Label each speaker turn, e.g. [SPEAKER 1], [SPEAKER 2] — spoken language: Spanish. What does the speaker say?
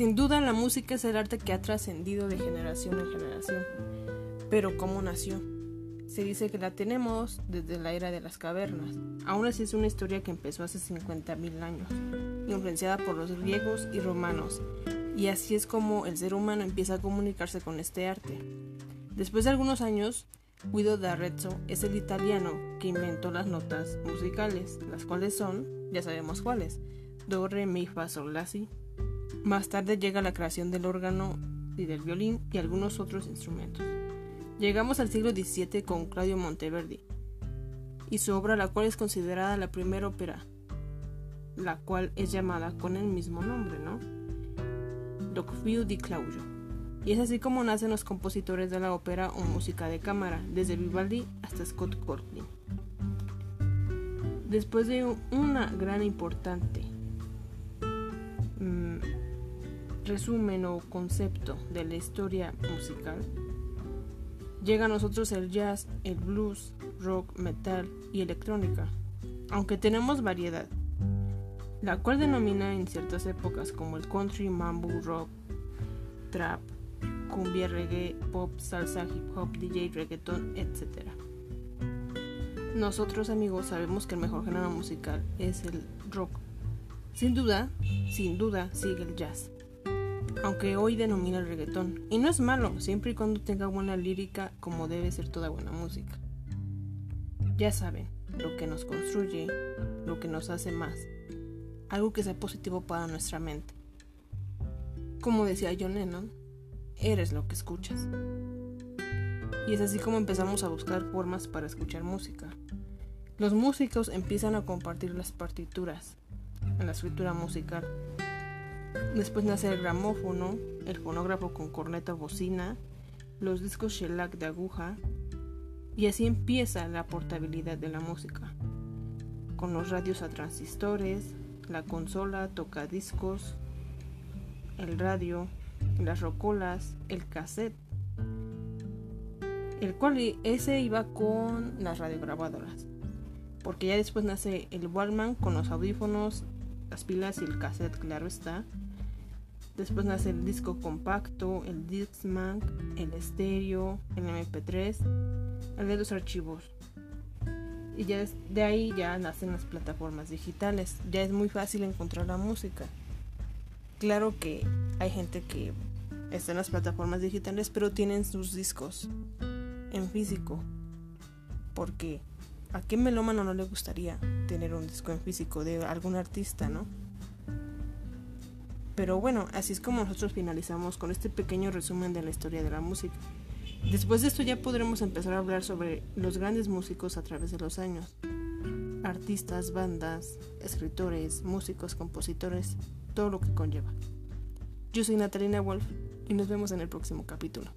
[SPEAKER 1] Sin duda la música es el arte que ha trascendido de generación en generación. Pero ¿cómo nació? Se dice que la tenemos desde la era de las cavernas. Aún así es una historia que empezó hace 50.000 años, influenciada por los griegos y romanos. Y así es como el ser humano empieza a comunicarse con este arte. Después de algunos años, Guido d'Arezzo es el italiano que inventó las notas musicales, las cuales son, ya sabemos cuáles, do, re, mi, fa, sol, la, si. Más tarde llega la creación del órgano y del violín y algunos otros instrumentos. Llegamos al siglo XVII con Claudio Monteverdi y su obra, la cual es considerada la primera ópera, la cual es llamada con el mismo nombre, ¿no? Docfio di Claudio. Y es así como nacen los compositores de la ópera o música de cámara, desde Vivaldi hasta Scott Courtney. Después de una gran importante resumen o concepto de la historia musical, llega a nosotros el jazz, el blues, rock, metal y electrónica, aunque tenemos variedad, la cual denomina en ciertas épocas como el country, mambo, rock, trap, cumbia, reggae, pop, salsa, hip hop, DJ, reggaeton, etc. Nosotros amigos sabemos que el mejor género musical es el rock. Sin duda, sin duda sigue el jazz. Aunque hoy denomina el reggaetón. Y no es malo, siempre y cuando tenga buena lírica como debe ser toda buena música. Ya saben, lo que nos construye, lo que nos hace más. Algo que sea positivo para nuestra mente. Como decía John Lennon, eres lo que escuchas. Y es así como empezamos a buscar formas para escuchar música. Los músicos empiezan a compartir las partituras en la escritura musical. Después nace el gramófono, el fonógrafo con corneta bocina, los discos shellac de aguja, y así empieza la portabilidad de la música, con los radios a transistores, la consola, tocadiscos, el radio, las rocolas, el cassette, el cual ese iba con las radiograbadoras, porque ya después nace el Walkman con los audífonos, las pilas y el cassette, claro está. Después nace el disco compacto, el Discman, el estéreo, el MP3, el de los archivos. Y ya de ahí ya nacen las plataformas digitales. Ya es muy fácil encontrar la música. Claro que hay gente que está en las plataformas digitales, pero tienen sus discos en físico. Porque a qué melómano no le gustaría tener un disco en físico de algún artista, ¿no? Pero bueno, así es como nosotros finalizamos con este pequeño resumen de la historia de la música. Después de esto ya podremos empezar a hablar sobre los grandes músicos a través de los años. Artistas, bandas, escritores, músicos, compositores, todo lo que conlleva. Yo soy Natalina Wolf y nos vemos en el próximo capítulo.